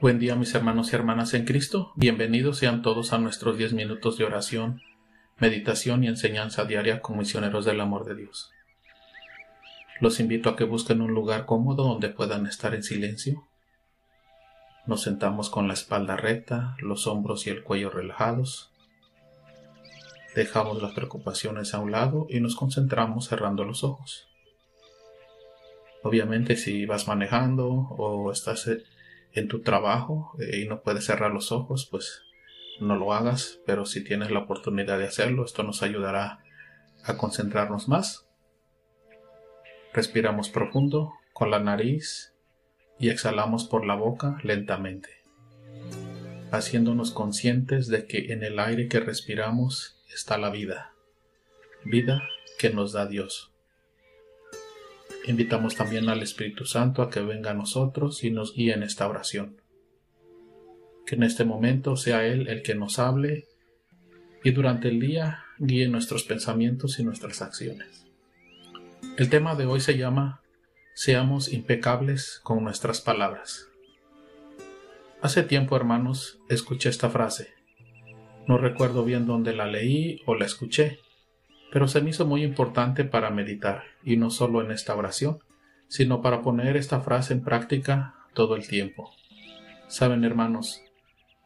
Buen día mis hermanos y hermanas en Cristo. Bienvenidos sean todos a nuestros 10 minutos de oración, meditación y enseñanza diaria con misioneros del amor de Dios. Los invito a que busquen un lugar cómodo donde puedan estar en silencio. Nos sentamos con la espalda recta, los hombros y el cuello relajados. Dejamos las preocupaciones a un lado y nos concentramos cerrando los ojos. Obviamente si vas manejando o estás en tu trabajo eh, y no puedes cerrar los ojos, pues no lo hagas, pero si tienes la oportunidad de hacerlo, esto nos ayudará a concentrarnos más. Respiramos profundo con la nariz y exhalamos por la boca lentamente, haciéndonos conscientes de que en el aire que respiramos está la vida, vida que nos da Dios. Invitamos también al Espíritu Santo a que venga a nosotros y nos guíe en esta oración. Que en este momento sea Él el que nos hable y durante el día guíe nuestros pensamientos y nuestras acciones. El tema de hoy se llama Seamos impecables con nuestras palabras. Hace tiempo, hermanos, escuché esta frase. No recuerdo bien dónde la leí o la escuché, pero se me hizo muy importante para meditar, y no solo en esta oración, sino para poner esta frase en práctica todo el tiempo. Saben, hermanos,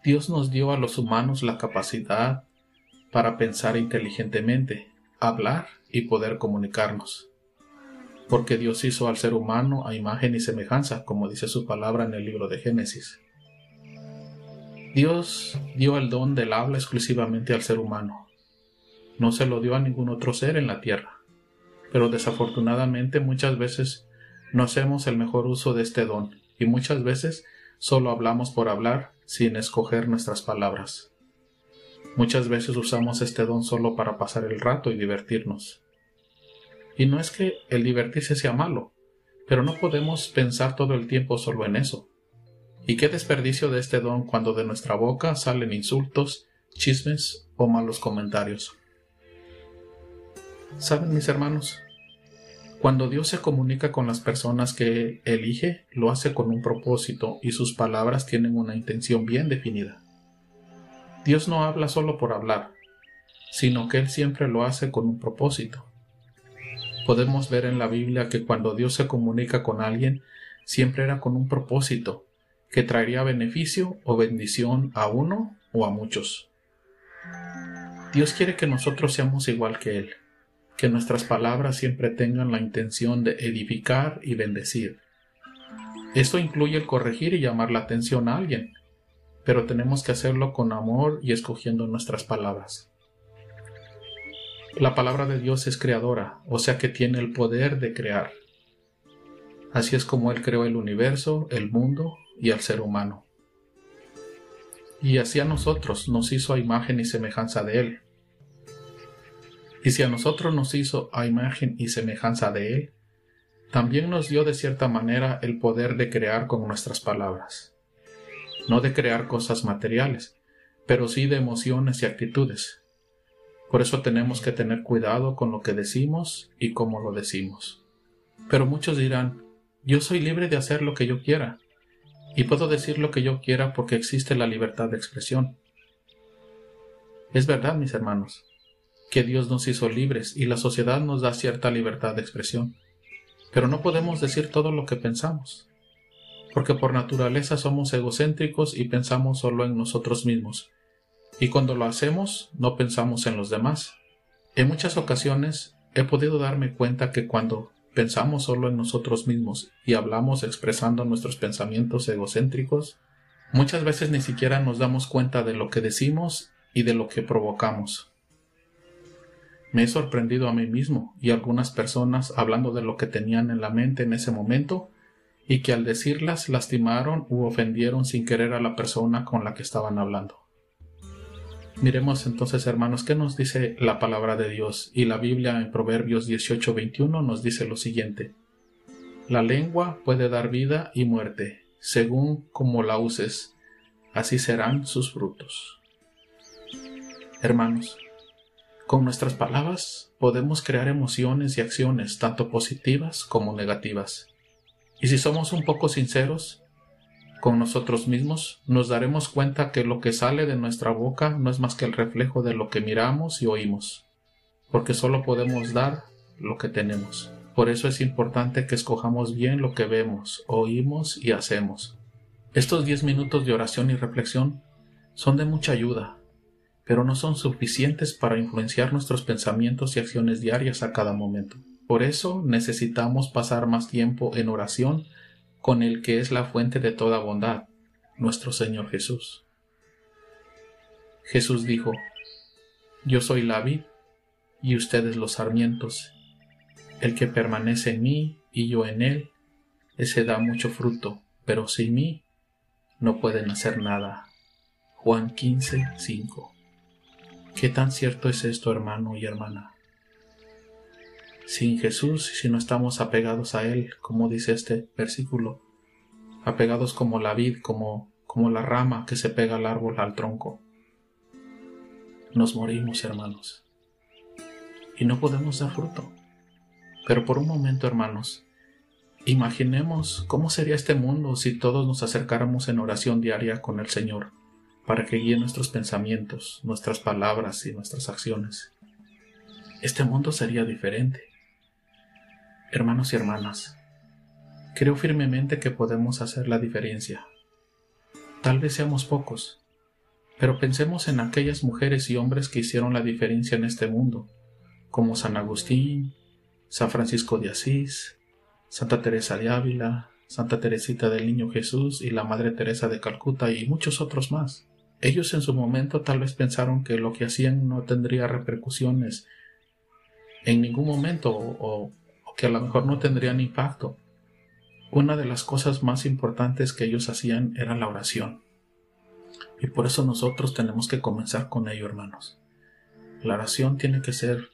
Dios nos dio a los humanos la capacidad para pensar inteligentemente, hablar y poder comunicarnos. Porque Dios hizo al ser humano a imagen y semejanza, como dice su palabra en el libro de Génesis. Dios dio el don del habla exclusivamente al ser humano, no se lo dio a ningún otro ser en la tierra. Pero desafortunadamente muchas veces no hacemos el mejor uso de este don y muchas veces solo hablamos por hablar sin escoger nuestras palabras. Muchas veces usamos este don solo para pasar el rato y divertirnos. Y no es que el divertirse sea malo, pero no podemos pensar todo el tiempo solo en eso. Y qué desperdicio de este don cuando de nuestra boca salen insultos, chismes o malos comentarios. Saben mis hermanos, cuando Dios se comunica con las personas que elige, lo hace con un propósito y sus palabras tienen una intención bien definida. Dios no habla solo por hablar, sino que Él siempre lo hace con un propósito. Podemos ver en la Biblia que cuando Dios se comunica con alguien, siempre era con un propósito, que traería beneficio o bendición a uno o a muchos. Dios quiere que nosotros seamos igual que Él que nuestras palabras siempre tengan la intención de edificar y bendecir. Esto incluye el corregir y llamar la atención a alguien, pero tenemos que hacerlo con amor y escogiendo nuestras palabras. La palabra de Dios es creadora, o sea que tiene el poder de crear. Así es como Él creó el universo, el mundo y al ser humano. Y así a nosotros nos hizo a imagen y semejanza de Él. Y si a nosotros nos hizo a imagen y semejanza de Él, también nos dio de cierta manera el poder de crear con nuestras palabras. No de crear cosas materiales, pero sí de emociones y actitudes. Por eso tenemos que tener cuidado con lo que decimos y cómo lo decimos. Pero muchos dirán, yo soy libre de hacer lo que yo quiera, y puedo decir lo que yo quiera porque existe la libertad de expresión. Es verdad, mis hermanos, que Dios nos hizo libres y la sociedad nos da cierta libertad de expresión. Pero no podemos decir todo lo que pensamos, porque por naturaleza somos egocéntricos y pensamos solo en nosotros mismos, y cuando lo hacemos no pensamos en los demás. En muchas ocasiones he podido darme cuenta que cuando pensamos solo en nosotros mismos y hablamos expresando nuestros pensamientos egocéntricos, muchas veces ni siquiera nos damos cuenta de lo que decimos y de lo que provocamos. Me he sorprendido a mí mismo y algunas personas hablando de lo que tenían en la mente en ese momento y que al decirlas lastimaron u ofendieron sin querer a la persona con la que estaban hablando. Miremos entonces, hermanos, qué nos dice la palabra de Dios y la Biblia en Proverbios 18:21 nos dice lo siguiente. La lengua puede dar vida y muerte, según como la uses, así serán sus frutos. Hermanos, con nuestras palabras podemos crear emociones y acciones tanto positivas como negativas. Y si somos un poco sinceros, con nosotros mismos, nos daremos cuenta que lo que sale de nuestra boca no es más que el reflejo de lo que miramos y oímos, porque solo podemos dar lo que tenemos. Por eso es importante que escojamos bien lo que vemos, oímos y hacemos. Estos diez minutos de oración y reflexión son de mucha ayuda, pero no son suficientes para influenciar nuestros pensamientos y acciones diarias a cada momento. Por eso necesitamos pasar más tiempo en oración con el que es la fuente de toda bondad, nuestro Señor Jesús. Jesús dijo, Yo soy la vid y ustedes los sarmientos. El que permanece en mí y yo en él, ese da mucho fruto, pero sin mí no pueden hacer nada. Juan 15, 5. ¿Qué tan cierto es esto, hermano y hermana? sin Jesús, si no estamos apegados a Él, como dice este versículo, apegados como la vid, como, como la rama que se pega al árbol, al tronco. Nos morimos, hermanos, y no podemos dar fruto. Pero por un momento, hermanos, imaginemos cómo sería este mundo si todos nos acercáramos en oración diaria con el Señor, para que guíe nuestros pensamientos, nuestras palabras y nuestras acciones. Este mundo sería diferente. Hermanos y hermanas, creo firmemente que podemos hacer la diferencia. Tal vez seamos pocos, pero pensemos en aquellas mujeres y hombres que hicieron la diferencia en este mundo, como San Agustín, San Francisco de Asís, Santa Teresa de Ávila, Santa Teresita del Niño Jesús y la Madre Teresa de Calcuta y muchos otros más. Ellos en su momento tal vez pensaron que lo que hacían no tendría repercusiones en ningún momento o, que a lo mejor no tendrían impacto. Una de las cosas más importantes que ellos hacían era la oración. Y por eso nosotros tenemos que comenzar con ello, hermanos. La oración tiene que ser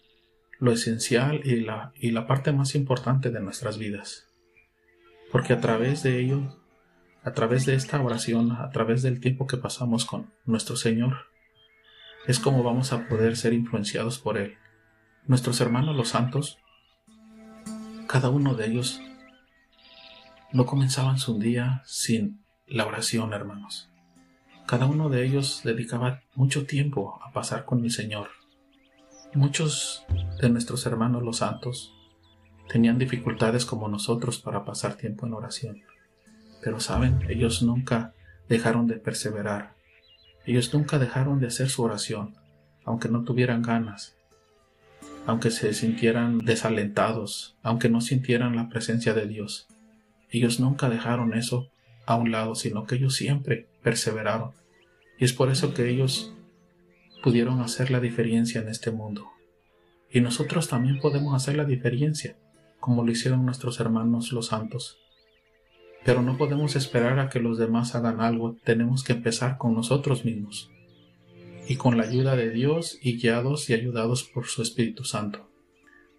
lo esencial y la, y la parte más importante de nuestras vidas. Porque a través de ello, a través de esta oración, a través del tiempo que pasamos con nuestro Señor, es como vamos a poder ser influenciados por Él. Nuestros hermanos los santos cada uno de ellos no comenzaban su día sin la oración, hermanos. Cada uno de ellos dedicaba mucho tiempo a pasar con el Señor. Muchos de nuestros hermanos los santos tenían dificultades como nosotros para pasar tiempo en oración. Pero saben, ellos nunca dejaron de perseverar. Ellos nunca dejaron de hacer su oración, aunque no tuvieran ganas, aunque se sintieran desalentados, aunque no sintieran la presencia de Dios. Ellos nunca dejaron eso a un lado, sino que ellos siempre perseveraron. Y es por eso que ellos pudieron hacer la diferencia en este mundo. Y nosotros también podemos hacer la diferencia, como lo hicieron nuestros hermanos los santos. Pero no podemos esperar a que los demás hagan algo, tenemos que empezar con nosotros mismos y con la ayuda de Dios y guiados y ayudados por su Espíritu Santo.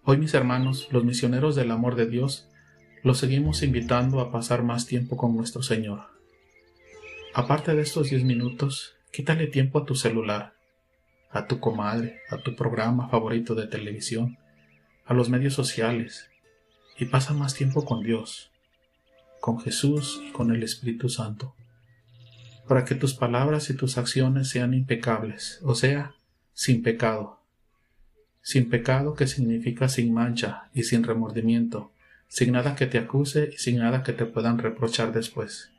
Hoy mis hermanos, los misioneros del amor de Dios, los seguimos invitando a pasar más tiempo con nuestro Señor. Aparte de estos diez minutos, quítale tiempo a tu celular, a tu comadre, a tu programa favorito de televisión, a los medios sociales, y pasa más tiempo con Dios, con Jesús y con el Espíritu Santo para que tus palabras y tus acciones sean impecables, o sea, sin pecado. Sin pecado que significa sin mancha y sin remordimiento, sin nada que te acuse y sin nada que te puedan reprochar después.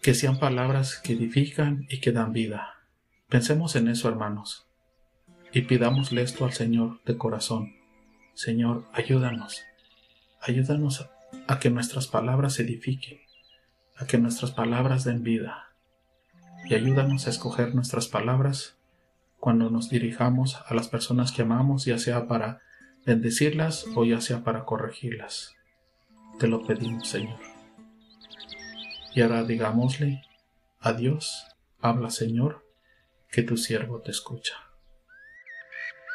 Que sean palabras que edifican y que dan vida. Pensemos en eso, hermanos, y pidámosle esto al Señor de corazón. Señor, ayúdanos, ayúdanos a que nuestras palabras edifiquen, a que nuestras palabras den vida y ayúdanos a escoger nuestras palabras cuando nos dirijamos a las personas que amamos, ya sea para bendecirlas o ya sea para corregirlas. Te lo pedimos, Señor. Y ahora digámosle, adiós, habla Señor, que tu siervo te escucha.